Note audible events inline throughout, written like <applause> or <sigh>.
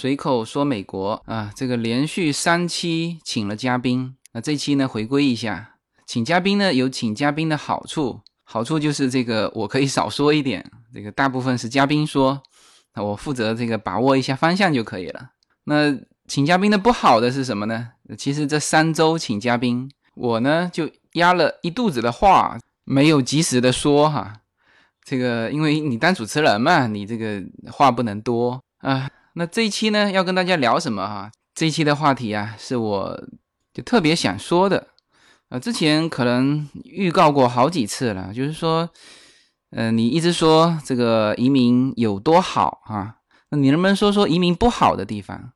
随口说美国啊，这个连续三期请了嘉宾，那这期呢回归一下，请嘉宾呢有请嘉宾的好处，好处就是这个我可以少说一点，这个大部分是嘉宾说，那我负责这个把握一下方向就可以了。那请嘉宾的不好的是什么呢？其实这三周请嘉宾，我呢就压了一肚子的话，没有及时的说哈。这个因为你当主持人嘛，你这个话不能多啊。那这一期呢，要跟大家聊什么哈？这一期的话题啊，是我就特别想说的，呃，之前可能预告过好几次了，就是说，呃，你一直说这个移民有多好啊，那你能不能说说移民不好的地方？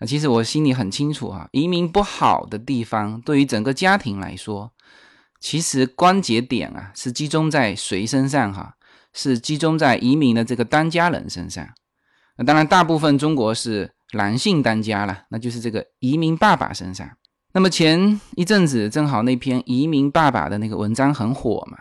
那其实我心里很清楚啊，移民不好的地方，对于整个家庭来说，其实关节点啊是集中在谁身上哈？是集中在移民的这个当家人身上。那当然，大部分中国是男性当家了，那就是这个移民爸爸身上。那么前一阵子正好那篇移民爸爸的那个文章很火嘛，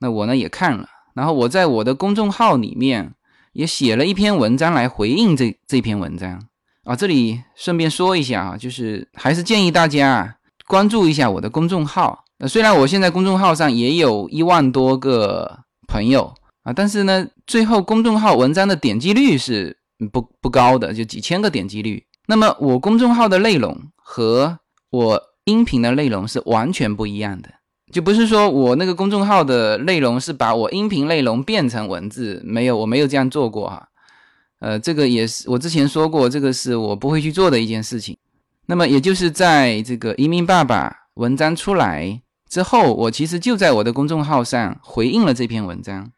那我呢也看了，然后我在我的公众号里面也写了一篇文章来回应这这篇文章啊。这里顺便说一下啊，就是还是建议大家关注一下我的公众号。那，虽然我现在公众号上也有一万多个朋友。啊，但是呢，最后公众号文章的点击率是不不高的，就几千个点击率。那么我公众号的内容和我音频的内容是完全不一样的，就不是说我那个公众号的内容是把我音频内容变成文字，没有，我没有这样做过哈。呃，这个也是我之前说过，这个是我不会去做的一件事情。那么也就是在这个移民爸爸文章出来之后，我其实就在我的公众号上回应了这篇文章。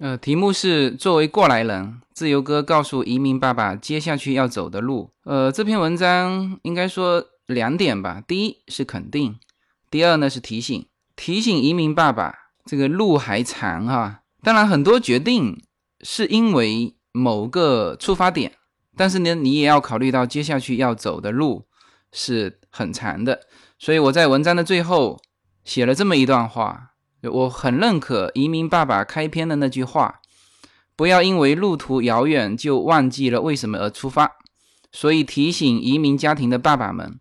呃，题目是作为过来人，自由哥告诉移民爸爸接下去要走的路。呃，这篇文章应该说两点吧，第一是肯定，第二呢是提醒，提醒移民爸爸这个路还长哈。当然，很多决定是因为某个出发点，但是呢，你也要考虑到接下去要走的路是很长的。所以我在文章的最后写了这么一段话。我很认可移民爸爸开篇的那句话：“不要因为路途遥远就忘记了为什么而出发。”所以提醒移民家庭的爸爸们，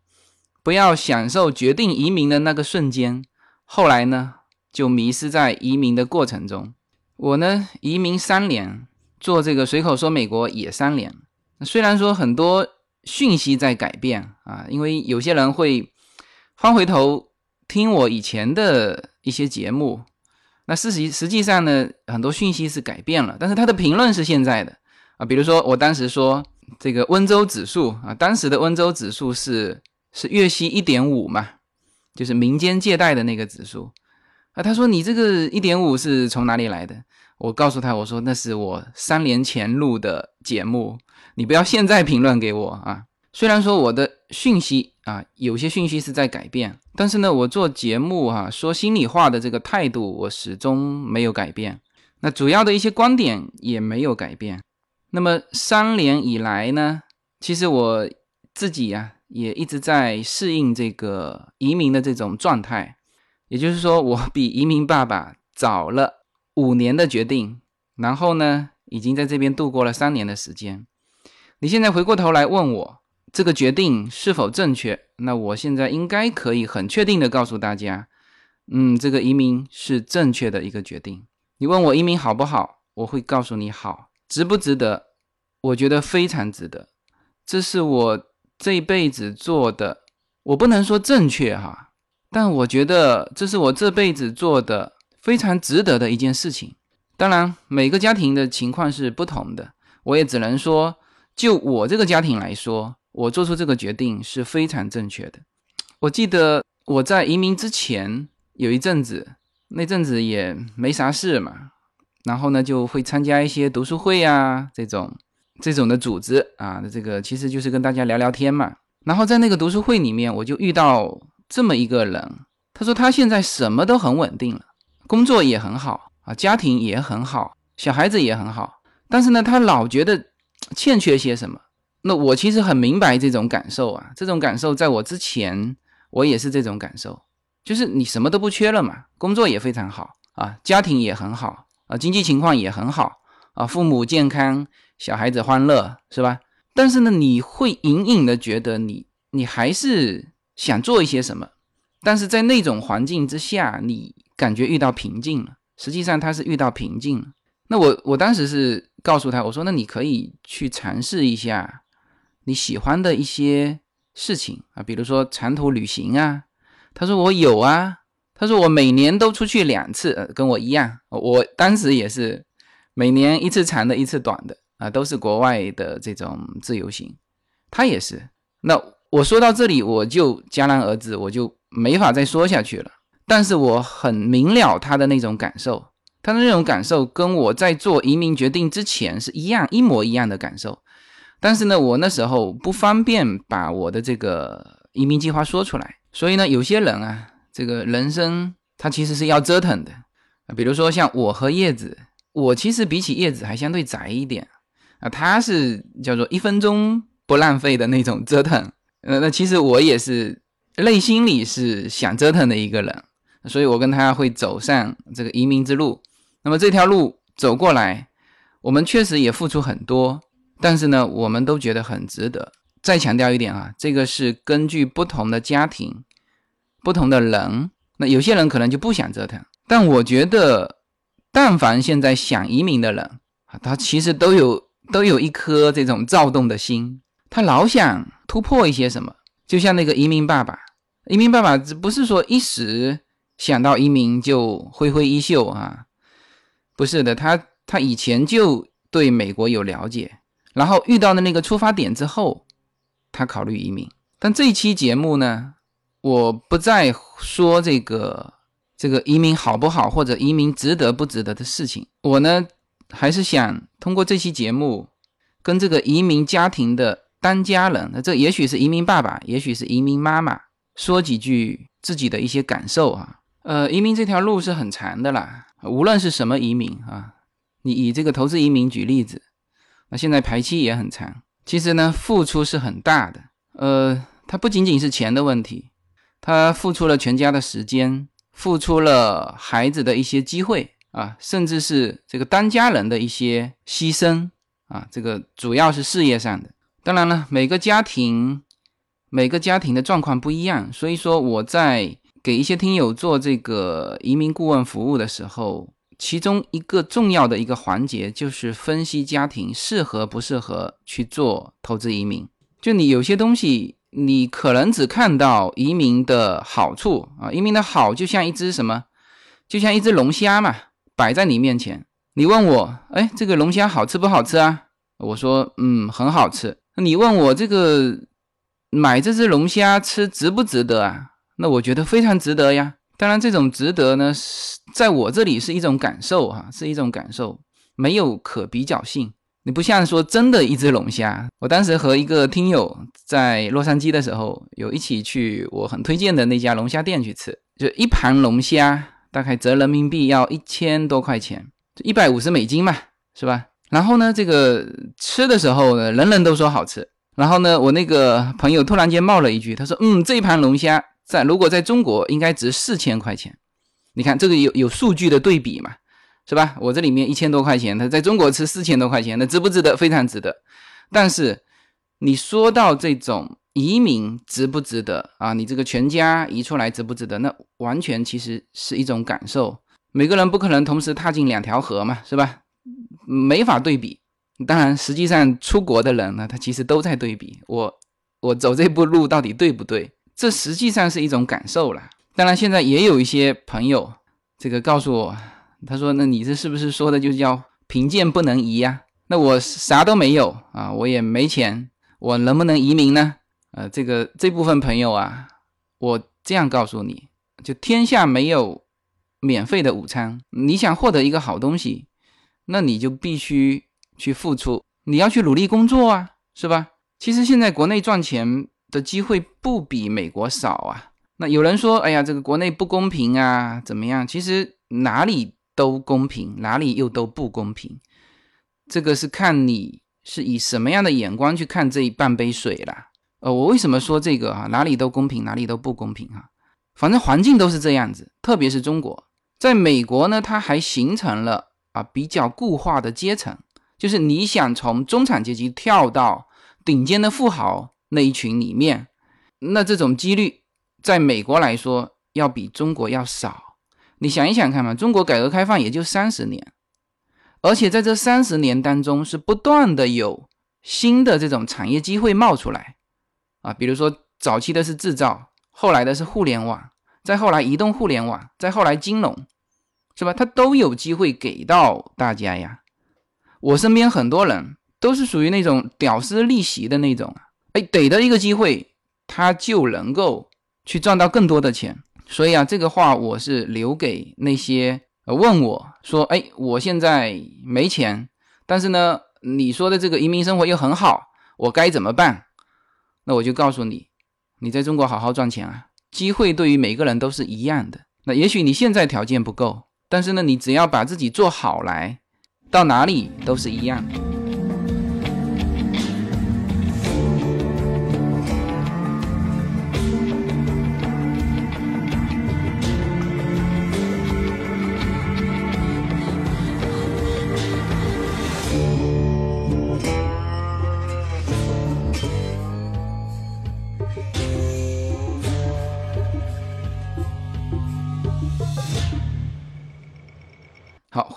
不要享受决定移民的那个瞬间，后来呢就迷失在移民的过程中。我呢移民三年，做这个随口说美国也三年。虽然说很多讯息在改变啊，因为有些人会翻回头听我以前的。一些节目，那事实实际上呢，很多讯息是改变了，但是他的评论是现在的啊。比如说，我当时说这个温州指数啊，当时的温州指数是是月息一点五嘛，就是民间借贷的那个指数啊。他说你这个一点五是从哪里来的？我告诉他，我说那是我三年前录的节目，你不要现在评论给我啊。虽然说我的讯息啊，有些讯息是在改变，但是呢，我做节目哈，说心里话的这个态度，我始终没有改变。那主要的一些观点也没有改变。那么三年以来呢，其实我自己呀，也一直在适应这个移民的这种状态。也就是说，我比移民爸爸早了五年的决定，然后呢，已经在这边度过了三年的时间。你现在回过头来问我。这个决定是否正确？那我现在应该可以很确定的告诉大家，嗯，这个移民是正确的一个决定。你问我移民好不好，我会告诉你好，值不值得？我觉得非常值得。这是我这辈子做的，我不能说正确哈，但我觉得这是我这辈子做的非常值得的一件事情。当然，每个家庭的情况是不同的，我也只能说，就我这个家庭来说。我做出这个决定是非常正确的。我记得我在移民之前有一阵子，那阵子也没啥事嘛，然后呢就会参加一些读书会啊这种这种的组织啊，这个其实就是跟大家聊聊天嘛。然后在那个读书会里面，我就遇到这么一个人，他说他现在什么都很稳定了，工作也很好啊，家庭也很好，小孩子也很好，但是呢，他老觉得欠缺些什么。那我其实很明白这种感受啊，这种感受在我之前我也是这种感受，就是你什么都不缺了嘛，工作也非常好啊，家庭也很好啊，经济情况也很好啊，父母健康，小孩子欢乐是吧？但是呢，你会隐隐的觉得你你还是想做一些什么，但是在那种环境之下，你感觉遇到瓶颈了。实际上他是遇到瓶颈了。那我我当时是告诉他，我说那你可以去尝试一下你喜欢的一些事情啊，比如说长途旅行啊。他说我有啊。他说我每年都出去两次，呃，跟我一样。我当时也是每年一次长的，一次短的啊，都是国外的这种自由行。他也是。那我说到这里，我就戛然而止，我就没法再说下去了。但是我很明了他的那种感受，他的那种感受跟我在做移民决定之前是一样，一模一样的感受。但是呢，我那时候不方便把我的。这个移民计划说出来，所以呢，有些人啊。这个人生他其实是要折腾的，比如说像我和叶子，我其实比起叶子还相对宅一点。啊，他是叫做一分钟不浪费的那种折腾，呃，那其实我也是内心里是想折腾的一个人，所以我跟他会走上这个移民之路。那么这条路走过来，我们确实也付出很多，但是呢，我们都觉得很值得。再强调一点啊，这个是根据不同的家庭。不同的人，那有些人可能就不想折腾，但我觉得，但凡现在想移民的人啊，他其实都有都有一颗这种躁动的心，他老想突破一些什么。就像那个移民爸爸，移民爸爸不是说一时想到移民就挥挥衣袖啊，不是的，他他以前就对美国有了解，然后遇到的那个出发点之后，他考虑移民。但这一期节目呢？我不再说这个这个移民好不好，或者移民值得不值得的事情。我呢，还是想通过这期节目，跟这个移民家庭的当家人，那这也许是移民爸爸，也许是移民妈妈，说几句自己的一些感受啊。呃，移民这条路是很长的啦，无论是什么移民啊，你以这个投资移民举例子，那现在排期也很长，其实呢，付出是很大的。呃，它不仅仅是钱的问题。他付出了全家的时间，付出了孩子的一些机会啊，甚至是这个当家人的一些牺牲啊，这个主要是事业上的。当然了，每个家庭每个家庭的状况不一样，所以说我在给一些听友做这个移民顾问服务的时候，其中一个重要的一个环节就是分析家庭适合不适合去做投资移民。就你有些东西。你可能只看到移民的好处啊，移民的好就像一只什么，就像一只龙虾嘛，摆在你面前。你问我，哎，这个龙虾好吃不好吃啊？我说，嗯，很好吃。你问我这个买这只龙虾吃值不值得啊？那我觉得非常值得呀。当然，这种值得呢，是在我这里是一种感受哈，是一种感受，没有可比较性。你不像说真的一只龙虾，我当时和一个听友在洛杉矶的时候，有一起去我很推荐的那家龙虾店去吃，就一盘龙虾大概折人民币要一千多块钱，就一百五十美金嘛，是吧？然后呢，这个吃的时候呢，人人都说好吃。然后呢，我那个朋友突然间冒了一句，他说：“嗯，这一盘龙虾在如果在中国应该值四千块钱。”你看这个有有数据的对比嘛？是吧？我这里面一千多块钱，他在中国吃四千多块钱，那值不值得？非常值得。但是你说到这种移民值不值得啊？你这个全家移出来值不值得？那完全其实是一种感受。每个人不可能同时踏进两条河嘛，是吧？没法对比。当然，实际上出国的人呢，他其实都在对比。我我走这步路到底对不对？这实际上是一种感受了。当然，现在也有一些朋友这个告诉我。他说：“那你这是不是说的就叫贫贱不能移呀？那我啥都没有啊，我也没钱，我能不能移民呢？呃，这个这部分朋友啊，我这样告诉你，就天下没有免费的午餐。你想获得一个好东西，那你就必须去付出，你要去努力工作啊，是吧？其实现在国内赚钱的机会不比美国少啊。那有人说，哎呀，这个国内不公平啊，怎么样？其实哪里？”都公平，哪里又都不公平？这个是看你是以什么样的眼光去看这一半杯水啦。呃，我为什么说这个啊？哪里都公平，哪里都不公平啊？反正环境都是这样子，特别是中国，在美国呢，它还形成了啊比较固化的阶层，就是你想从中产阶级跳到顶尖的富豪那一群里面，那这种几率在美国来说要比中国要少。你想一想看嘛，中国改革开放也就三十年，而且在这三十年当中是不断的有新的这种产业机会冒出来啊，比如说早期的是制造，后来的是互联网，再后来移动互联网，再后来金融，是吧？它都有机会给到大家呀。我身边很多人都是属于那种屌丝逆袭的那种，哎，逮到一个机会，他就能够去赚到更多的钱。所以啊，这个话我是留给那些问我说，哎，我现在没钱，但是呢，你说的这个移民生活又很好，我该怎么办？那我就告诉你，你在中国好好赚钱啊，机会对于每个人都是一样的。那也许你现在条件不够，但是呢，你只要把自己做好来。到哪里都是一样。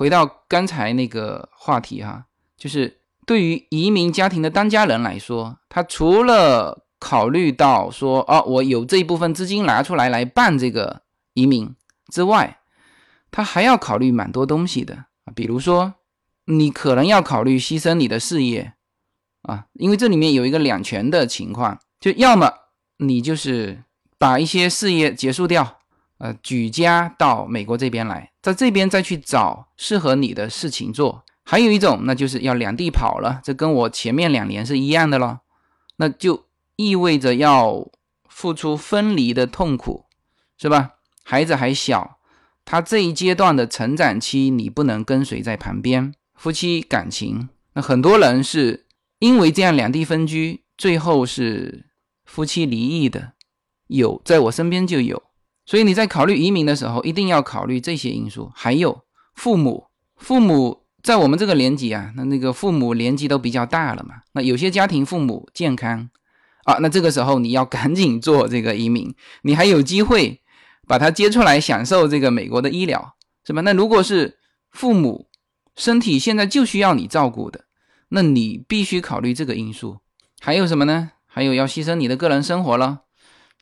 回到刚才那个话题哈，就是对于移民家庭的当家人来说，他除了考虑到说，哦，我有这一部分资金拿出来来办这个移民之外，他还要考虑蛮多东西的啊，比如说，你可能要考虑牺牲你的事业啊，因为这里面有一个两全的情况，就要么你就是把一些事业结束掉。呃，举家到美国这边来，在这边再去找适合你的事情做。还有一种，那就是要两地跑了，这跟我前面两年是一样的咯。那就意味着要付出分离的痛苦，是吧？孩子还小，他这一阶段的成长期，你不能跟随在旁边。夫妻感情，那很多人是因为这样两地分居，最后是夫妻离异的，有，在我身边就有。所以你在考虑移民的时候，一定要考虑这些因素，还有父母。父母在我们这个年纪啊，那那个父母年纪都比较大了嘛。那有些家庭父母健康啊，那这个时候你要赶紧做这个移民，你还有机会把他接出来享受这个美国的医疗，是吧？那如果是父母身体现在就需要你照顾的，那你必须考虑这个因素。还有什么呢？还有要牺牲你的个人生活了，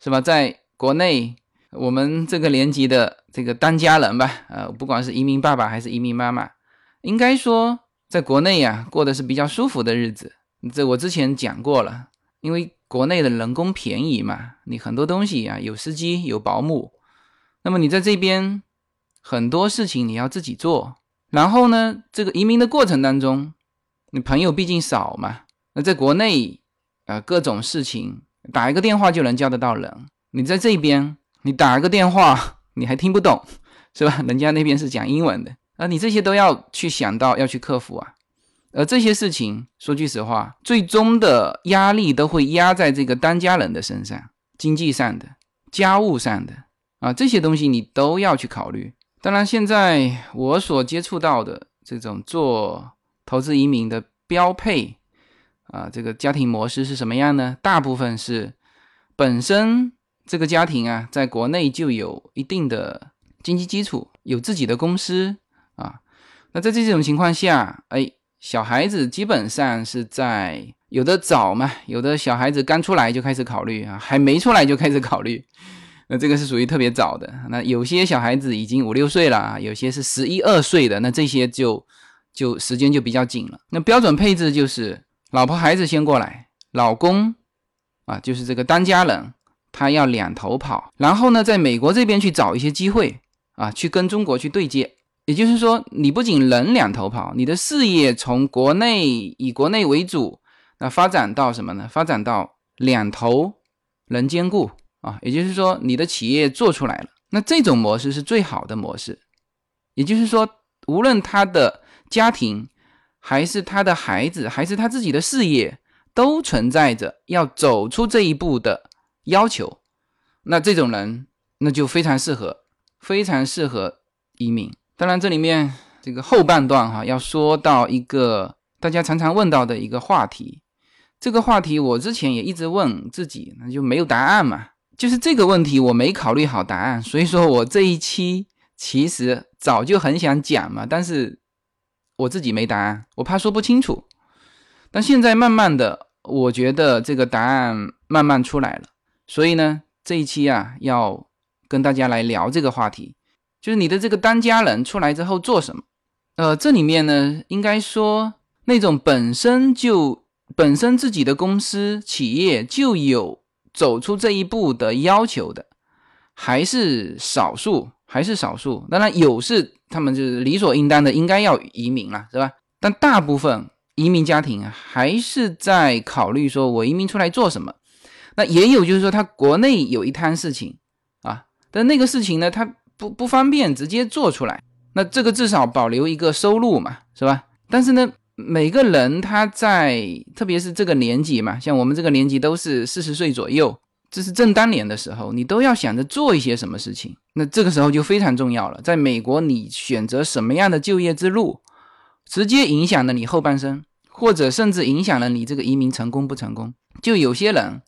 是吧？在国内。我们这个年级的这个当家人吧，呃，不管是移民爸爸还是移民妈妈，应该说在国内呀过的是比较舒服的日子。这我之前讲过了，因为国内的人工便宜嘛，你很多东西啊有司机有保姆，那么你在这边很多事情你要自己做。然后呢，这个移民的过程当中，你朋友毕竟少嘛，那在国内啊各种事情打一个电话就能叫得到人，你在这边。你打个电话，<laughs> 你还听不懂，是吧？<laughs> 人家那边是讲英文的啊，你这些都要去想到要去克服啊。而这些事情，说句实话，最终的压力都会压在这个当家人的身上，经济上的、家务上的啊，这些东西你都要去考虑。当然，现在我所接触到的这种做投资移民的标配啊，这个家庭模式是什么样呢？大部分是本身。这个家庭啊，在国内就有一定的经济基础，有自己的公司啊。那在这种情况下，哎，小孩子基本上是在有的早嘛，有的小孩子刚出来就开始考虑啊，还没出来就开始考虑，那这个是属于特别早的。那有些小孩子已经五六岁了啊，有些是十一二岁的，那这些就就时间就比较紧了。那标准配置就是老婆孩子先过来，老公啊，就是这个当家人。他要两头跑，然后呢，在美国这边去找一些机会啊，去跟中国去对接。也就是说，你不仅人两头跑，你的事业从国内以国内为主，那发展到什么呢？发展到两头能兼顾啊。也就是说，你的企业做出来了，那这种模式是最好的模式。也就是说，无论他的家庭，还是他的孩子，还是他自己的事业，都存在着要走出这一步的。要求，那这种人那就非常适合，非常适合移民。当然，这里面这个后半段哈，要说到一个大家常常问到的一个话题，这个话题我之前也一直问自己，那就没有答案嘛。就是这个问题我没考虑好答案，所以说我这一期其实早就很想讲嘛，但是我自己没答案，我怕说不清楚。但现在慢慢的，我觉得这个答案慢慢出来了，所以呢，这一期啊要跟大家来聊这个话题，就是你的这个当家人出来之后做什么？呃，这里面呢，应该说那种本身就本身自己的公司企业就有走出这一步的要求的，还是少数，还是少数。当然有是他们就是理所应当的应该要移民了，是吧？但大部分移民家庭还是在考虑说我移民出来做什么。那也有就是说他国内有一摊事情啊，但那个事情呢，他不不方便直接做出来。那这个至少保留一个收入嘛，是吧？但是呢，每个人他在，特别是这个年纪嘛，像我们这个年纪都是四十岁左右，这是正当年的时候，你都要想着做一些什么事情。那这个时候就非常重要了。在美国，你选择什么样的就业之路，直接影响了你后半生，或者甚至影响了你这个移民成功不成功。就有些人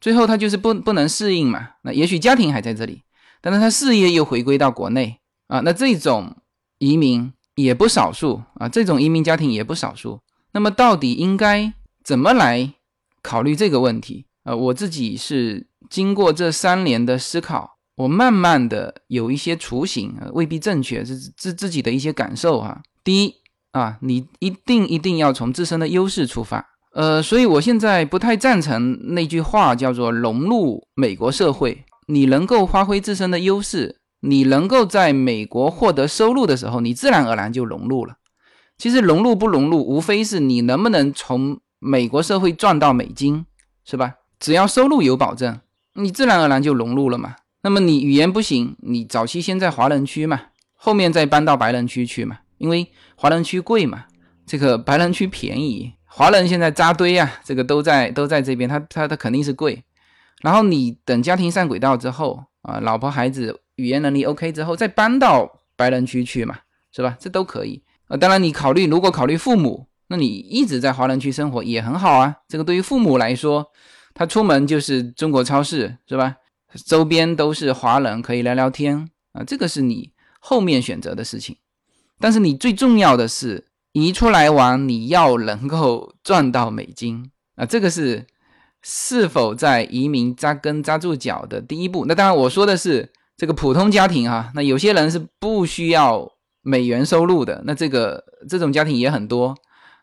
最后他就是不不能适应嘛，那也许家庭还在这里，但是他事业又回归到国内啊，那这种。移民也不少数啊，这种移民家庭也不少数。那么到底应该怎么来考虑这个问题啊？我自己是经过这三年的思考，我慢慢的有一些雏形啊，未必正确，是自自己的一些感受哈。第一啊，你一定一定要从自身的优势出发，呃，所以我现在不太赞成那句话叫做融入美国社会，你能够发挥自身的优势。你能够在美国获得收入的时候，你自然而然就融入了。其实融入不融入，无非是你能不能从美国社会赚到美金，是吧？只要收入有保证，你自然而然就融入了嘛。那么你语言不行，你早期先在华人区嘛，后面再搬到白人区去嘛，因为华人区贵嘛，这个白人区便宜。华人现在扎堆啊，这个都在都在这边，他他他肯定是贵。然后你等家庭上轨道之后啊，老婆孩子。语言能力 OK 之后，再搬到白人区去嘛，是吧？这都可以啊。当然，你考虑如果考虑父母，那你一直在华人区生活也很好啊。这个对于父母来说，他出门就是中国超市，是吧？周边都是华人，可以聊聊天啊。这个是你后面选择的事情。但是你最重要的是移出来玩，你要能够赚到美金啊。这个是是否在移民扎根扎住脚的第一步。那当然，我说的是。这个普通家庭哈，那有些人是不需要美元收入的，那这个这种家庭也很多。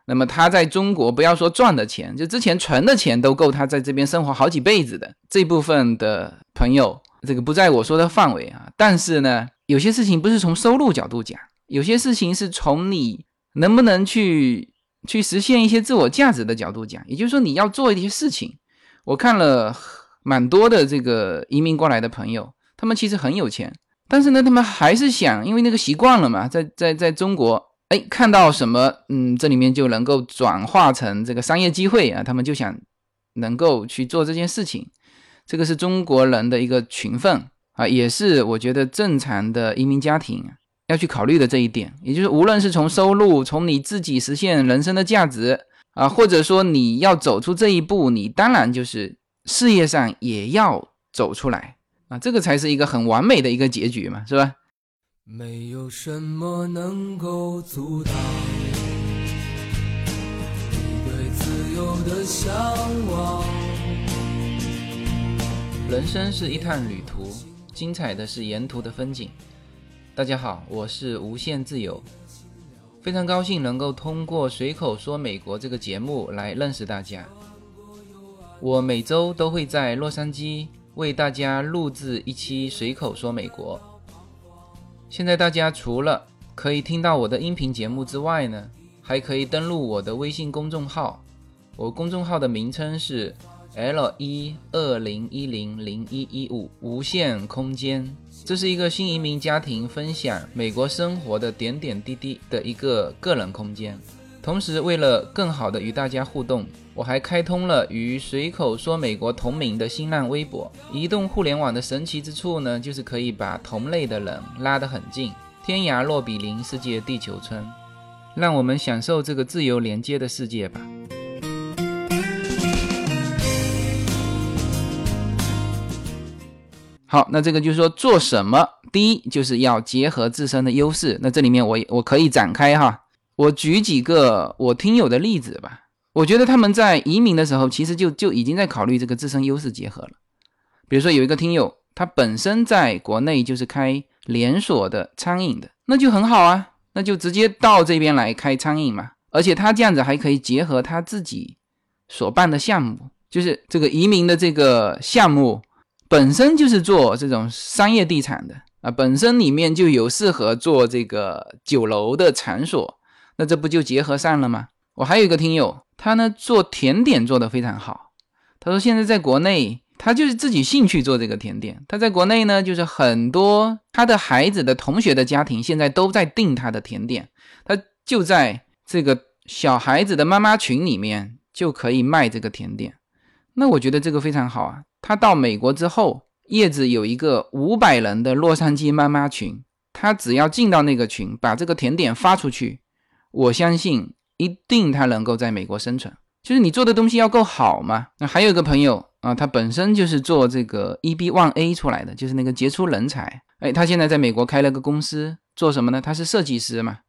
那么他在中国，不要说赚的钱，就之前存的钱都够他在这边生活好几辈子的。这部分的朋友，这个不在我说的范围啊。但是呢，有些事情不是从收入角度讲，有些事情是从你能不能去去实现一些自我价值的角度讲。也就是说，你要做一些事情。我看了蛮多的这个移民过来的朋友。他们其实很有钱，但是呢，他们还是想，因为那个习惯了嘛，在在在中国，哎，看到什么，嗯，这里面就能够转化成这个商业机会啊，他们就想能够去做这件事情。这个是中国人的一个群分啊，也是我觉得正常的移民家庭要去考虑的这一点。也就是无论是从收入，从你自己实现人生的价值啊，或者说你要走出这一步，你当然就是事业上也要走出来。啊，这个才是一个很完美的一个结局嘛，是吧？没有什么能够阻挡你对自由的向往。人生是一趟旅途，精彩的是沿途的风景。大家好，我是无限自由，非常高兴能够通过随口说美国这个节目来认识大家。我每周都会在洛杉矶。为大家录制一期随口说美国。现在大家除了可以听到我的音频节目之外呢，还可以登录我的微信公众号。我公众号的名称是 L 一二零一零零一一五无限空间。这是一个新移民家庭分享美国生活的点点滴滴的一个个人空间。同时，为了更好的与大家互动。我还开通了与随口说美国同名的新浪微博。移动互联网的神奇之处呢，就是可以把同类的人拉得很近，天涯若比邻，世界地球村。让我们享受这个自由连接的世界吧。好，那这个就是说做什么？第一就是要结合自身的优势。那这里面我我可以展开哈，我举几个我听友的例子吧。我觉得他们在移民的时候，其实就就已经在考虑这个自身优势结合了。比如说有一个听友，他本身在国内就是开连锁的餐饮的，那就很好啊，那就直接到这边来开餐饮嘛。而且他这样子还可以结合他自己所办的项目，就是这个移民的这个项目本身就是做这种商业地产的啊，本身里面就有适合做这个酒楼的场所，那这不就结合上了吗？我还有一个听友，他呢做甜点做得非常好，他说现在在国内。他就是自己兴趣做这个甜点。他在国内呢，就是很多他的孩子的同学的家庭现在都在订他的甜点。他就在这个小孩子的妈妈群里面就可以卖这个甜点。那我觉得这个非常好啊。他到美国之后，叶子有一个五百人的洛杉矶妈妈群，他只要进到那个群，把这个甜点发出去，我相信一定他能够在美国生存。就是你做的东西要够好嘛。那还有一个朋友。啊，他本身就是做这个 EB One A 出来的，就是那个杰出人才。哎，他现在在美国开了个公司，做什么呢？他是设计师嘛。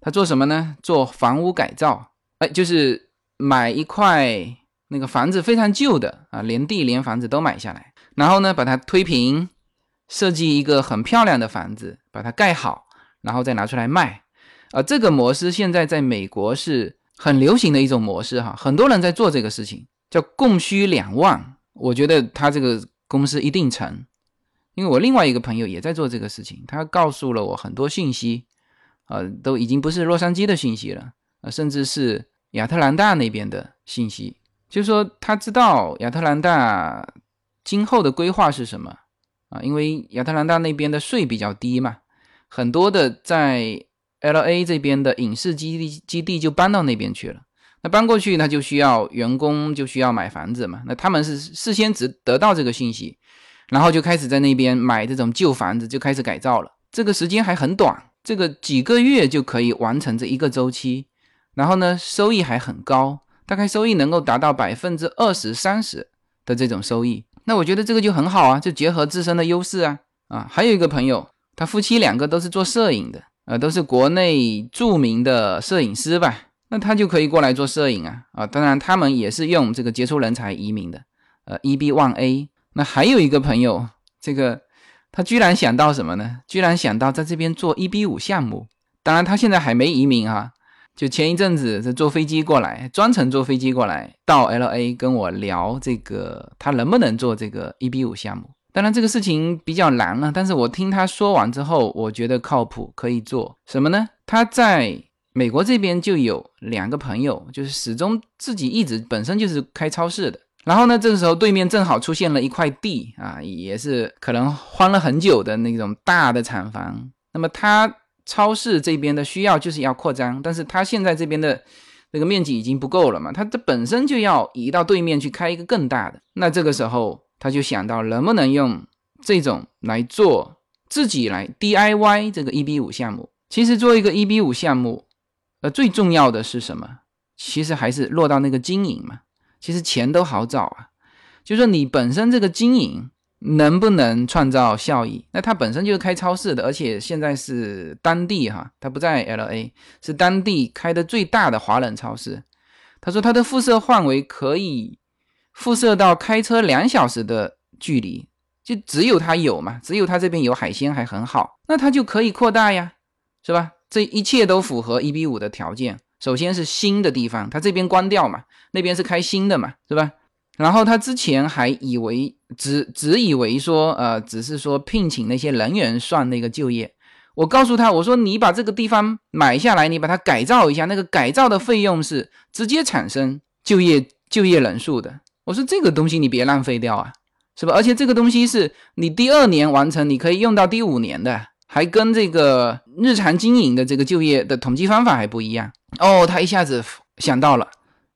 他做什么呢？做房屋改造。哎，就是买一块那个房子非常旧的啊，连地连房子都买下来，然后呢把它推平，设计一个很漂亮的房子，把它盖好，然后再拿出来卖。啊，这个模式现在在美国是很流行的一种模式哈，很多人在做这个事情。叫供需两旺，我觉得他这个公司一定成，因为我另外一个朋友也在做这个事情，他告诉了我很多信息，呃，都已经不是洛杉矶的信息了，呃，甚至是亚特兰大那边的信息，就是说他知道亚特兰大今后的规划是什么啊，因为亚特兰大那边的税比较低嘛，很多的在 L A 这边的影视基地基地就搬到那边去了。那搬过去，那就需要员工，就需要买房子嘛。那他们是事先只得到这个信息，然后就开始在那边买这种旧房子，就开始改造了。这个时间还很短，这个几个月就可以完成这一个周期。然后呢，收益还很高，大概收益能够达到百分之二十三十的这种收益。那我觉得这个就很好啊，就结合自身的优势啊啊。还有一个朋友，他夫妻两个都是做摄影的，呃，都是国内著名的摄影师吧。那他就可以过来做摄影啊啊！当然，他们也是用这个杰出人才移民的，呃，EB One A。那还有一个朋友，这个他居然想到什么呢？居然想到在这边做 EB 五项目。当然，他现在还没移民啊，就前一阵子是坐飞机过来，专程坐飞机过来到 LA 跟我聊这个，他能不能做这个 EB 五项目？当然，这个事情比较难了，但是我听他说完之后，我觉得靠谱，可以做什么呢？他在。美国这边就有两个朋友，就是始终自己一直本身就是开超市的。然后呢，这个时候对面正好出现了一块地啊，也是可能荒了很久的那种大的厂房。那么他超市这边的需要就是要扩张，但是他现在这边的那个面积已经不够了嘛，他这本身就要移到对面去开一个更大的。那这个时候他就想到能不能用这种来做自己来 DIY 这个 EB 五项目。其实做一个 EB 五项目。呃，最重要的是什么？其实还是落到那个经营嘛。其实钱都好找啊，就说你本身这个经营能不能创造效益？那他本身就是开超市的，而且现在是当地哈，他不在 L A，是当地开的最大的华人超市。他说他的辐射范围可以辐射到开车两小时的距离，就只有他有嘛，只有他这边有海鲜还很好，那他就可以扩大呀，是吧？这一切都符合一比五的条件。首先是新的地方，他这边关掉嘛，那边是开新的嘛，是吧？然后他之前还以为只只以为说，呃，只是说聘请那些人员算那个就业。我告诉他，我说你把这个地方买下来，你把它改造一下，那个改造的费用是直接产生就业就业人数的。我说这个东西你别浪费掉啊，是吧？而且这个东西是你第二年完成，你可以用到第五年的。还跟这个日常经营的这个就业的统计方法还不一样哦，他一下子想到了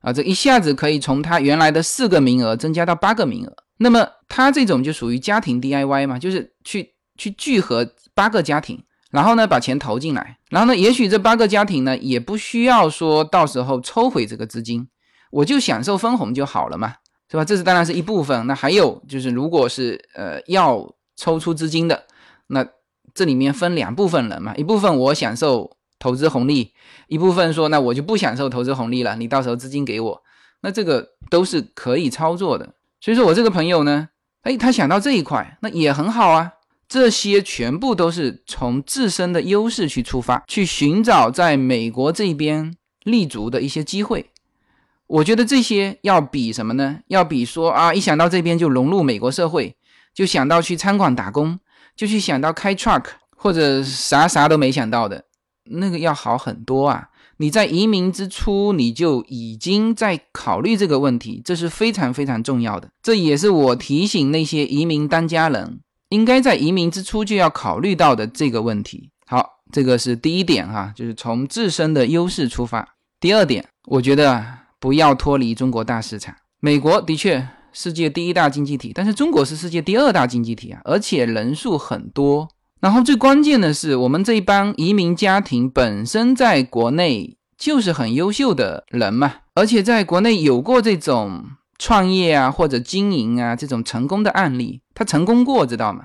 啊，这一下子可以从他原来的四个名额增加到八个名额。那么他这种就属于家庭 DIY 嘛，就是去去聚合八个家庭，然后呢把钱投进来，然后呢也许这八个家庭呢也不需要说到时候抽回这个资金，我就享受分红就好了嘛，是吧？这是当然是一部分。那还有就是，如果是呃要抽出资金的，那这里面分两部分人嘛，一部分我享受投资红利，一部分说那我就不享受投资红利了，你到时候资金给我，那这个都是可以操作的。所以说我这个朋友呢，哎，他想到这一块，那也很好啊。这些全部都是从自身的优势去出发，去寻找在美国这边立足的一些机会。我觉得这些要比什么呢？要比说啊，一想到这边就融入美国社会，就想到去餐馆打工，就去想到开 truck 或者啥啥都没想到的那个要好很多啊！你在移民之初你就已经在考虑这个问题，这是非常非常重要的。这也是我提醒那些移民当家人。应该在移民之初就要考虑到的这个问题。好，这个是第一点哈，就是从自身的优势出发。第二点，我觉得不要脱离中国大市场。美国的确世界第一大经济体，但是中国是世界第二大经济体啊，而且人数很多。然后最关键的是，我们这一帮移民家庭本身在国内就是很优秀的人嘛，而且在国内有过这种。创业啊，或者经营啊，这种成功的案例，他成功过，知道吗？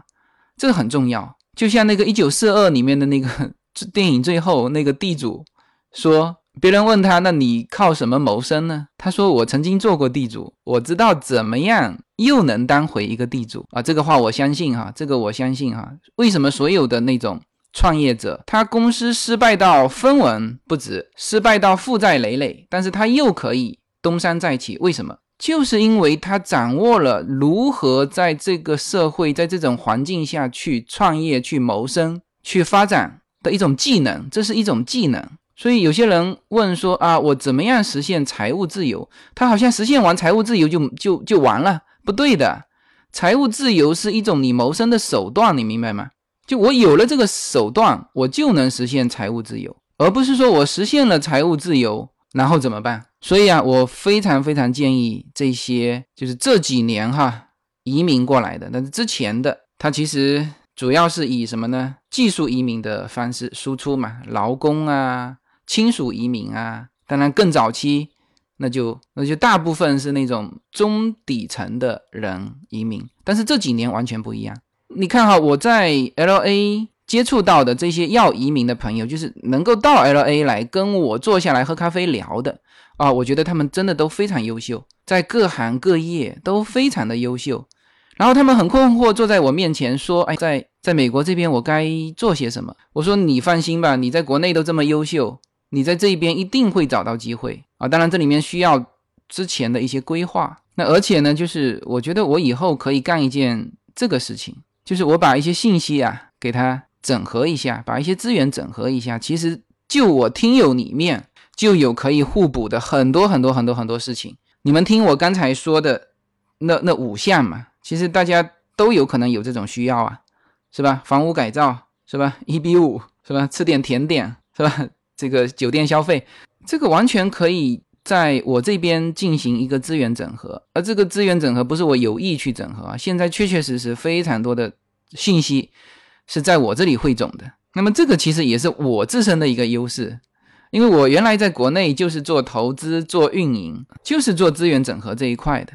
这个很重要。就像那个《一九四二》里面的那个 <laughs> 电影，最后那个地主说，别人问他，那你靠什么谋生呢？他说，我曾经做过地主，我知道怎么样又能当回一个地主啊。这个话我相信哈，这个我相信哈。为什么所有的那种创业者，他公司失败到分文不值，失败到负债累累，但是他又可以东山再起？为什么？就是因为他掌握了如何在这个社会，在这种环境下去创业、去谋生、去发展的一种技能，这是一种技能。所以有些人问说啊，我怎么样实现财务自由？他好像实现完财务自由就就就完了，不对的。财务自由是一种你谋生的手段，你明白吗？就我有了这个手段，我就能实现财务自由，而不是说我实现了财务自由，然后怎么办？所以啊，我非常非常建议这些就是这几年哈移民过来的，但是之前的他其实主要是以什么呢？技术移民的方式输出嘛，劳工啊、亲属移民啊。当然更早期，那就那就大部分是那种中底层的人移民。但是这几年完全不一样。你看哈，我在 L A 接触到的这些要移民的朋友，就是能够到 L A 来跟我坐下来喝咖啡聊的。啊，我觉得他们真的都非常优秀，在各行各业都非常的优秀。然后他们很困惑，坐在我面前说：“哎，在在美国这边，我该做些什么？”我说：“你放心吧，你在国内都这么优秀，你在这一边一定会找到机会啊！当然，这里面需要之前的一些规划。那而且呢，就是我觉得我以后可以干一件这个事情，就是我把一些信息啊给它整合一下，把一些资源整合一下。其实就我听友里面。就有可以互补的很多很多很多很多事情。你们听我刚才说的那那五项嘛，其实大家都有可能有这种需要啊，是吧？房屋改造是吧？一比五是吧？吃点甜点是吧？这个酒店消费，这个完全可以在我这边进行一个资源整合。而这个资源整合不是我有意去整合，现在确确实实非常多的信息是在我这里汇总的。那么这个其实也是我自身的一个优势。因为我原来在国内就是做投资、做运营，就是做资源整合这一块的，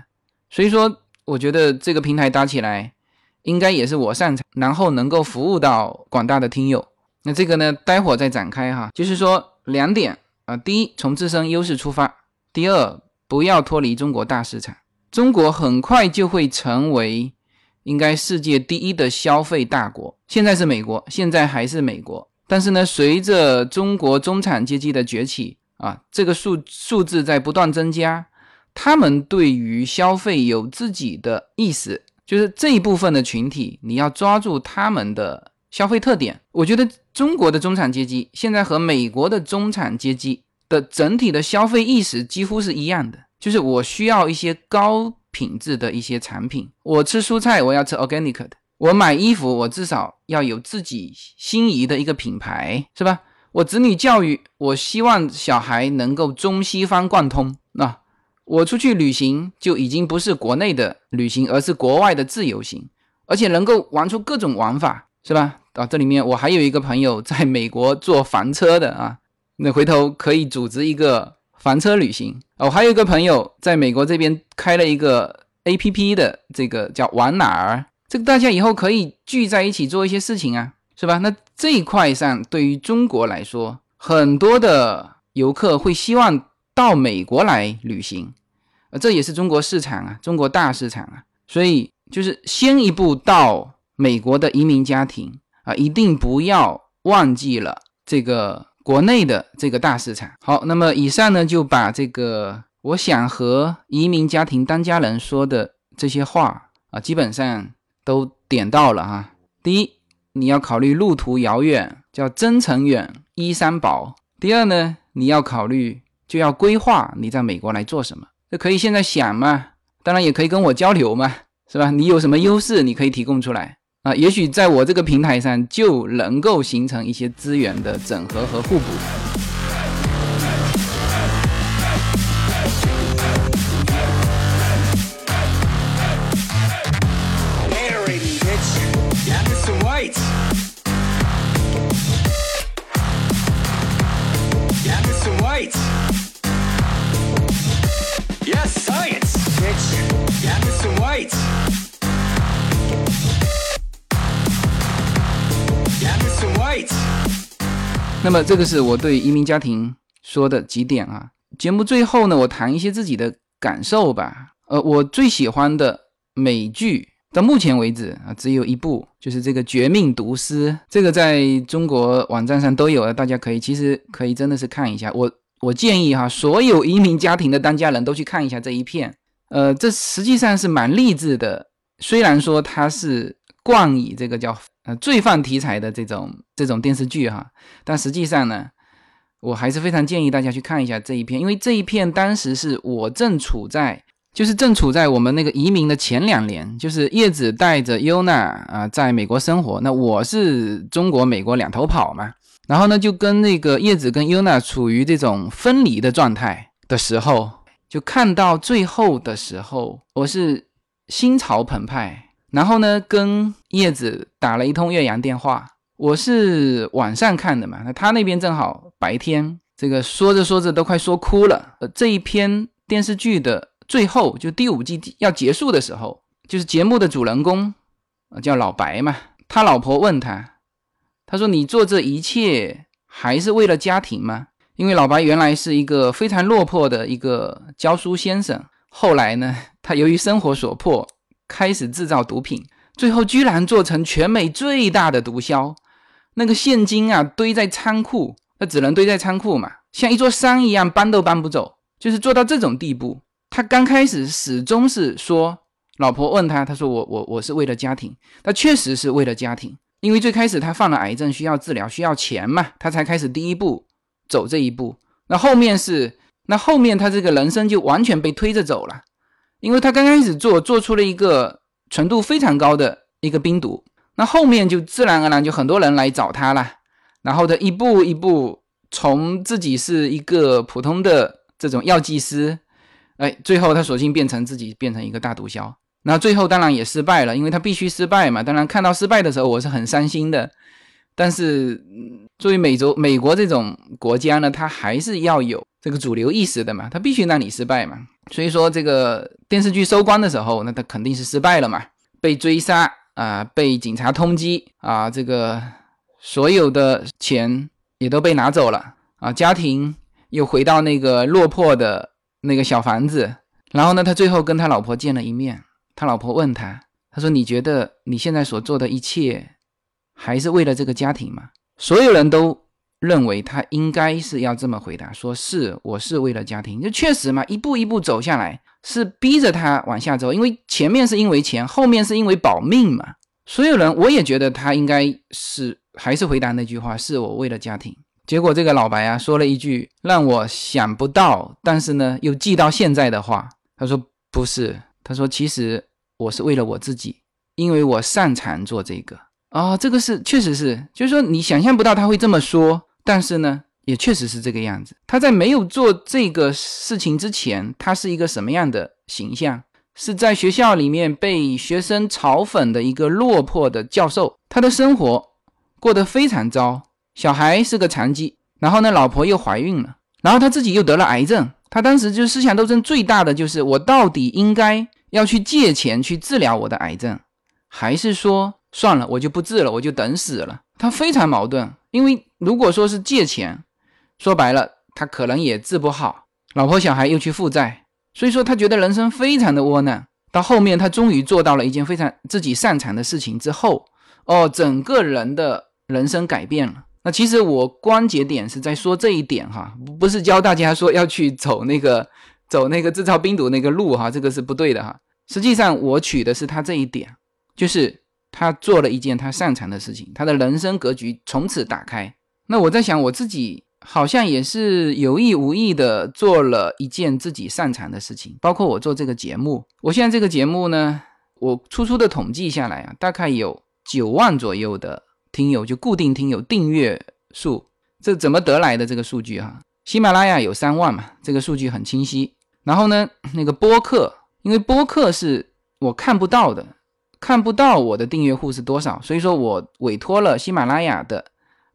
所以说我觉得这个平台搭起来，应该也是我擅长，然后能够服务到广大的听友。那这个呢，待会儿再展开哈，就是说两点啊，第一，从自身优势出发；第二，不要脱离中国大市场。中国很快就会成为应该世界第一的消费大国，现在是美国，现在还是美国。但是呢，随着中国中产阶级的崛起啊，这个数数字在不断增加，他们对于消费有自己的意识，就是这一部分的群体，你要抓住他们的消费特点。我觉得中国的中产阶级现在和美国的中产阶级的整体的消费意识几乎是一样的，就是我需要一些高品质的一些产品，我吃蔬菜，我要吃 organic 的。我买衣服，我至少要有自己心仪的一个品牌，是吧？我子女教育，我希望小孩能够中西方贯通。那我出去旅行就已经不是国内的旅行，而是国外的自由行，而且能够玩出各种玩法，是吧？啊，这里面我还有一个朋友在美国做房车的啊，那回头可以组织一个房车旅行。我还有一个朋友在美国这边开了一个 A P P 的，这个叫玩哪儿。这个大家以后可以聚在一起做一些事情啊，是吧？那这一块上对于中国来说，很多的游客会希望到美国来旅行，呃，这也是中国市场啊，中国大市场啊，所以就是先一步到美国的移民家庭啊，一定不要忘记了这个国内的这个大市场。好，那么以上呢就把这个我想和移民家庭当家人说的这些话啊，基本上。都点到了哈。第一，你要考虑路途遥远，叫征程远，衣衫薄。第二呢，你要考虑就要规划你在美国来做什么。这可以现在想嘛？当然也可以跟我交流嘛，是吧？你有什么优势，你可以提供出来啊。也许在我这个平台上就能够形成一些资源的整合和互补。那么这个是我对移民家庭说的几点啊。节目最后呢，我谈一些自己的感受吧。呃，我最喜欢的美剧到目前为止啊，只有一部，就是这个《绝命毒师》。这个在中国网站上都有了，大家可以其实可以真的是看一下。我我建议哈，所有移民家庭的当家人都去看一下这一片。呃，这实际上是蛮励志的，虽然说它是冠以这个叫。呃，罪犯题材的这种这种电视剧哈，但实际上呢，我还是非常建议大家去看一下这一片，因为这一片当时是我正处在，就是正处在我们那个移民的前两年，就是叶子带着优娜啊在美国生活，那我是中国美国两头跑嘛，然后呢就跟那个叶子跟优娜处于这种分离的状态的时候，就看到最后的时候，我是心潮澎湃。然后呢，跟叶子打了一通岳阳电话。我是晚上看的嘛，那他那边正好白天。这个说着说着都快说哭了。呃，这一篇电视剧的最后，就第五季要结束的时候，就是节目的主人公，叫老白嘛。他老婆问他，他说：“你做这一切还是为了家庭吗？”因为老白原来是一个非常落魄的一个教书先生，后来呢，他由于生活所迫。开始制造毒品，最后居然做成全美最大的毒枭。那个现金啊，堆在仓库，那只能堆在仓库嘛，像一座山一样搬都搬不走，就是做到这种地步。他刚开始始终是说，老婆问他，他说我我我是为了家庭，他确实是为了家庭，因为最开始他犯了癌症，需要治疗，需要钱嘛，他才开始第一步走这一步。那后面是，那后面他这个人生就完全被推着走了。因为他刚开始做，做出了一个纯度非常高的一个冰毒，那后面就自然而然就很多人来找他了，然后他一步一步从自己是一个普通的这种药剂师，哎，最后他索性变成自己变成一个大毒枭，那最后当然也失败了，因为他必须失败嘛。当然看到失败的时候，我是很伤心的。但是作为美洲美国这种国家呢，他还是要有这个主流意识的嘛，他必须让你失败嘛。所以说，这个电视剧收官的时候，那他肯定是失败了嘛，被追杀啊，被警察通缉啊，这个所有的钱也都被拿走了啊，家庭又回到那个落魄的那个小房子。然后呢，他最后跟他老婆见了一面，他老婆问他，他说：“你觉得你现在所做的一切还是为了这个家庭吗？”所有人都。认为他应该是要这么回答，说是我是为了家庭，就确实嘛，一步一步走下来是逼着他往下走，因为前面是因为钱，后面是因为保命嘛。所有人我也觉得他应该是还是回答那句话，是我为了家庭。结果这个老白啊说了一句让我想不到，但是呢又记到现在的话，他说不是，他说其实我是为了我自己，因为我擅长做这个啊，这个是确实是，就是说你想象不到他会这么说。但是呢，也确实是这个样子。他在没有做这个事情之前，他是一个什么样的形象？是在学校里面被学生嘲讽的一个落魄的教授。他的生活过得非常糟，小孩是个残疾，然后呢，老婆又怀孕了，然后他自己又得了癌症。他当时就思想斗争最大的就是：我到底应该要去借钱去治疗我的癌症，还是说算了，我就不治了，我就等死了？他非常矛盾，因为如果说是借钱，说白了，他可能也治不好，老婆小孩又去负债，所以说他觉得人生非常的窝囊。到后面，他终于做到了一件非常自己擅长的事情之后，哦，整个人的人生改变了。那其实我关节点是在说这一点哈，不是教大家说要去走那个走那个制造冰毒那个路哈，这个是不对的哈。实际上我取的是他这一点，就是他做了一件他擅长的事情，他的人生格局从此打开。那我在想我自己。好像也是有意无意的做了一件自己擅长的事情，包括我做这个节目。我现在这个节目呢，我粗粗的统计下来啊，大概有九万左右的听友，就固定听友订阅数。这怎么得来的这个数据哈？喜马拉雅有三万嘛，这个数据很清晰。然后呢，那个播客，因为播客是我看不到的，看不到我的订阅户是多少，所以说我委托了喜马拉雅的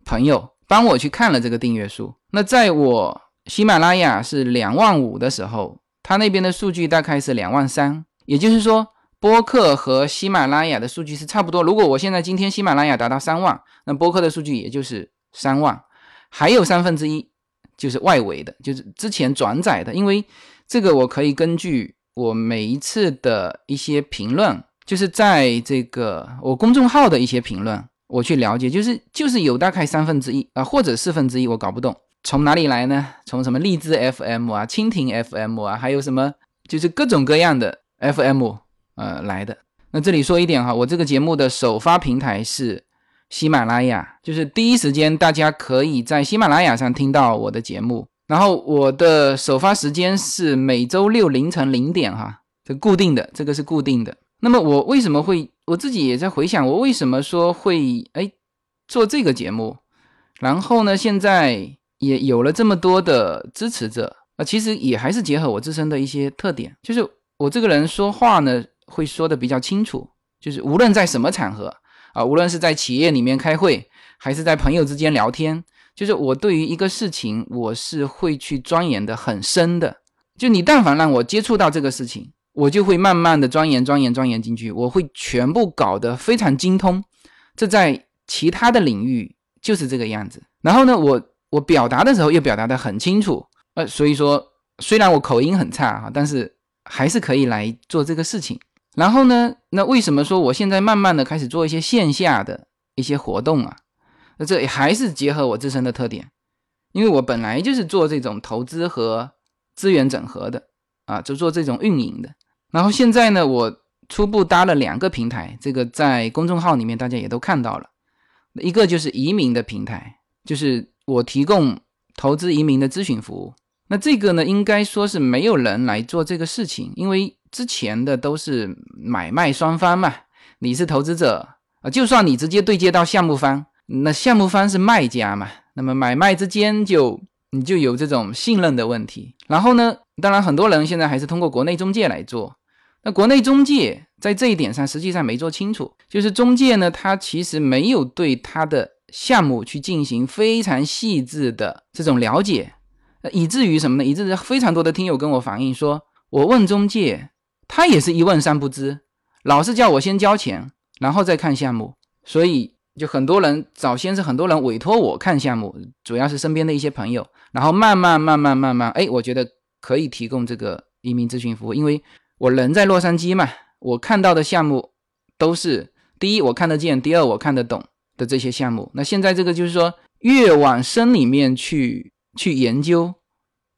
朋友。帮我去看了这个订阅数，那在我喜马拉雅是两万五的时候，他那边的数据大概是两万三，也就是说播客和喜马拉雅的数据是差不多。如果我现在今天喜马拉雅达到三万，那播客的数据也就是三万，还有三分之一就是外围的，就是之前转载的，因为这个我可以根据我每一次的一些评论，就是在这个我公众号的一些评论。我去了解，就是就是有大概三分之一啊，或者四分之一，我搞不懂从哪里来呢？从什么荔枝 FM 啊、蜻蜓 FM 啊，还有什么就是各种各样的 FM 呃来的。那这里说一点哈，我这个节目的首发平台是喜马拉雅，就是第一时间大家可以在喜马拉雅上听到我的节目。然后我的首发时间是每周六凌晨零点哈，这固定的，这个是固定的。那么我为什么会？我自己也在回想，我为什么说会哎做这个节目，然后呢，现在也有了这么多的支持者啊，其实也还是结合我自身的一些特点，就是我这个人说话呢会说的比较清楚，就是无论在什么场合啊，无论是在企业里面开会，还是在朋友之间聊天，就是我对于一个事情我是会去钻研的很深的，就你但凡让我接触到这个事情。我就会慢慢的钻研、钻研、钻研进去，我会全部搞得非常精通。这在其他的领域就是这个样子。然后呢，我我表达的时候又表达的很清楚，呃，所以说虽然我口音很差哈，但是还是可以来做这个事情。然后呢，那为什么说我现在慢慢的开始做一些线下的一些活动啊？那这还是结合我自身的特点，因为我本来就是做这种投资和资源整合的啊，就做这种运营的。然后现在呢，我初步搭了两个平台，这个在公众号里面大家也都看到了。一个就是移民的平台，就是我提供投资移民的咨询服务。那这个呢，应该说是没有人来做这个事情，因为之前的都是买卖双方嘛，你是投资者啊，就算你直接对接到项目方，那项目方是卖家嘛，那么买卖之间就你就有这种信任的问题。然后呢，当然很多人现在还是通过国内中介来做。那国内中介在这一点上实际上没做清楚，就是中介呢，他其实没有对他的项目去进行非常细致的这种了解，以至于什么呢？以至于非常多的听友跟我反映说，我问中介，他也是一问三不知，老是叫我先交钱，然后再看项目。所以就很多人早先是很多人委托我看项目，主要是身边的一些朋友，然后慢慢慢慢慢慢，哎，我觉得可以提供这个移民咨询服务，因为。我人在洛杉矶嘛，我看到的项目都是第一我看得见，第二我看得懂的这些项目。那现在这个就是说，越往深里面去去研究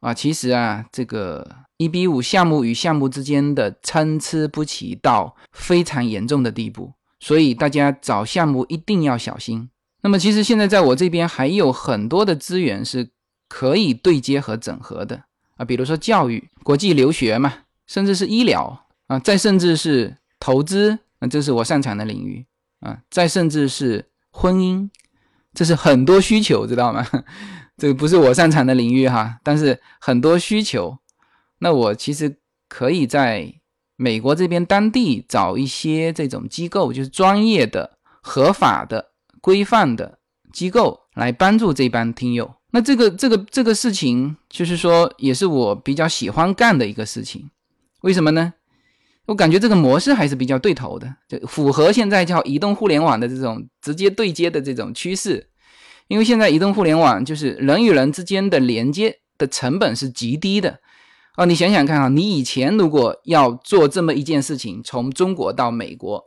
啊，其实啊，这个一比五项目与项目之间的参差不齐到非常严重的地步，所以大家找项目一定要小心。那么其实现在在我这边还有很多的资源是可以对接和整合的啊，比如说教育、国际留学嘛。甚至是医疗啊，再甚至是投资，那这是我擅长的领域啊。再甚至是婚姻，这是很多需求，知道吗？<laughs> 这个不是我擅长的领域哈，但是很多需求，那我其实可以在美国这边当地找一些这种机构，就是专业的、合法的、规范的机构来帮助这帮听友。那这个、这个、这个事情，就是说，也是我比较喜欢干的一个事情。为什么呢？我感觉这个模式还是比较对头的，就符合现在叫移动互联网的这种直接对接的这种趋势。因为现在移动互联网就是人与人之间的连接的成本是极低的哦。你想想看啊，你以前如果要做这么一件事情，从中国到美国，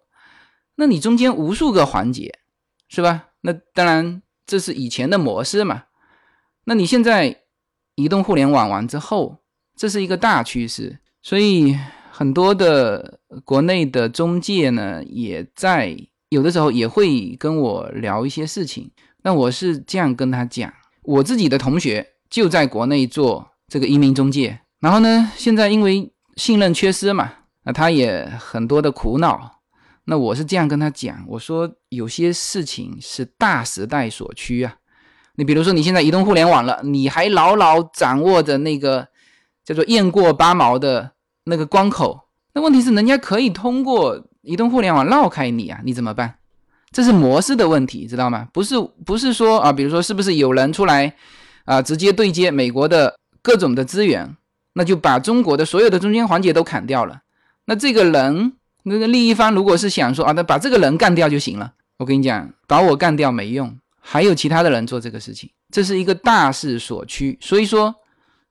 那你中间无数个环节，是吧？那当然这是以前的模式嘛。那你现在移动互联网完之后，这是一个大趋势，所以。很多的国内的中介呢，也在有的时候也会跟我聊一些事情。那我是这样跟他讲，我自己的同学就在国内做这个移民中介，然后呢，现在因为信任缺失嘛，那他也很多的苦恼。那我是这样跟他讲，我说有些事情是大时代所趋啊。你比如说你现在移动互联网了，你还牢牢掌握着那个叫做雁过八毛的。那个关口，那问题是人家可以通过移动互联网绕开你啊，你怎么办？这是模式的问题，知道吗？不是不是说啊，比如说是不是有人出来啊，直接对接美国的各种的资源，那就把中国的所有的中间环节都砍掉了。那这个人那个利益方如果是想说啊，那把这个人干掉就行了，我跟你讲，把我干掉没用，还有其他的人做这个事情，这是一个大势所趋，所以说。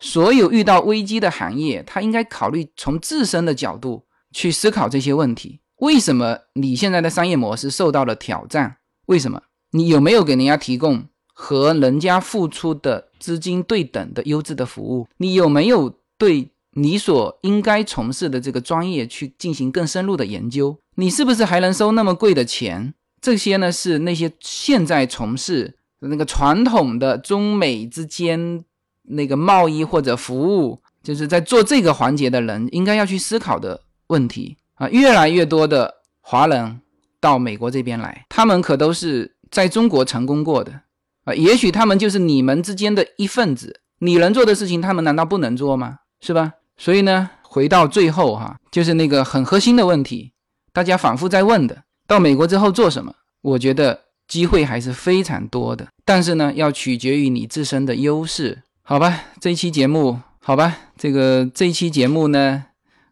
所有遇到危机的行业，他应该考虑从自身的角度去思考这些问题。为什么你现在的商业模式受到了挑战？为什么？你有没有给人家提供和人家付出的资金对等的优质的服务？你有没有对你所应该从事的这个专业去进行更深入的研究？你是不是还能收那么贵的钱？这些呢，是那些现在从事那个传统的中美之间。那个贸易或者服务，就是在做这个环节的人应该要去思考的问题啊！越来越多的华人到美国这边来，他们可都是在中国成功过的啊！也许他们就是你们之间的一份子，你能做的事情，他们难道不能做吗？是吧？所以呢，回到最后哈，就是那个很核心的问题，大家反复在问的：到美国之后做什么？我觉得机会还是非常多的，但是呢，要取决于你自身的优势。好吧，这一期节目，好吧，这个这一期节目呢，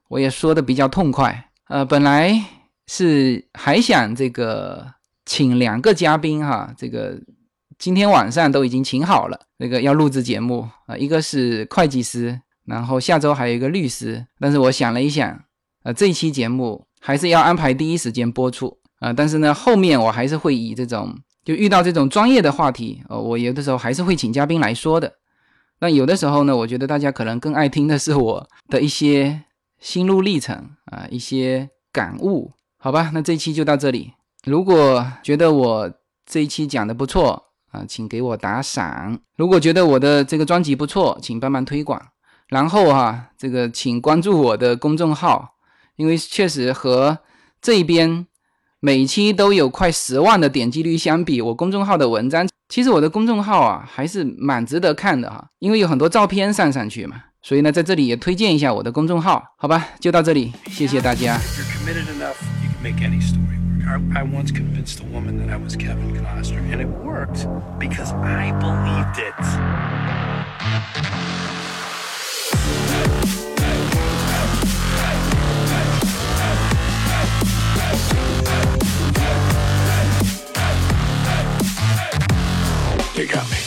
我也说的比较痛快。呃，本来是还想这个请两个嘉宾哈，这个今天晚上都已经请好了，那个要录制节目啊，一个是会计师，然后下周还有一个律师。但是我想了一想，呃，这一期节目还是要安排第一时间播出啊。但是呢，后面我还是会以这种就遇到这种专业的话题，呃，我有的时候还是会请嘉宾来说的。那有的时候呢，我觉得大家可能更爱听的是我的一些心路历程啊，一些感悟，好吧？那这一期就到这里。如果觉得我这一期讲的不错啊，请给我打赏；如果觉得我的这个专辑不错，请帮忙推广。然后哈，这个请关注我的公众号，因为确实和这边。每期都有快十万的点击率，相比我公众号的文章，其实我的公众号啊还是蛮值得看的哈，因为有很多照片上上去嘛，所以呢，在这里也推荐一下我的公众号，好吧，就到这里，谢谢大家。I once convinced a woman that I was Kevin Costner, and it worked because I believed it. You got me.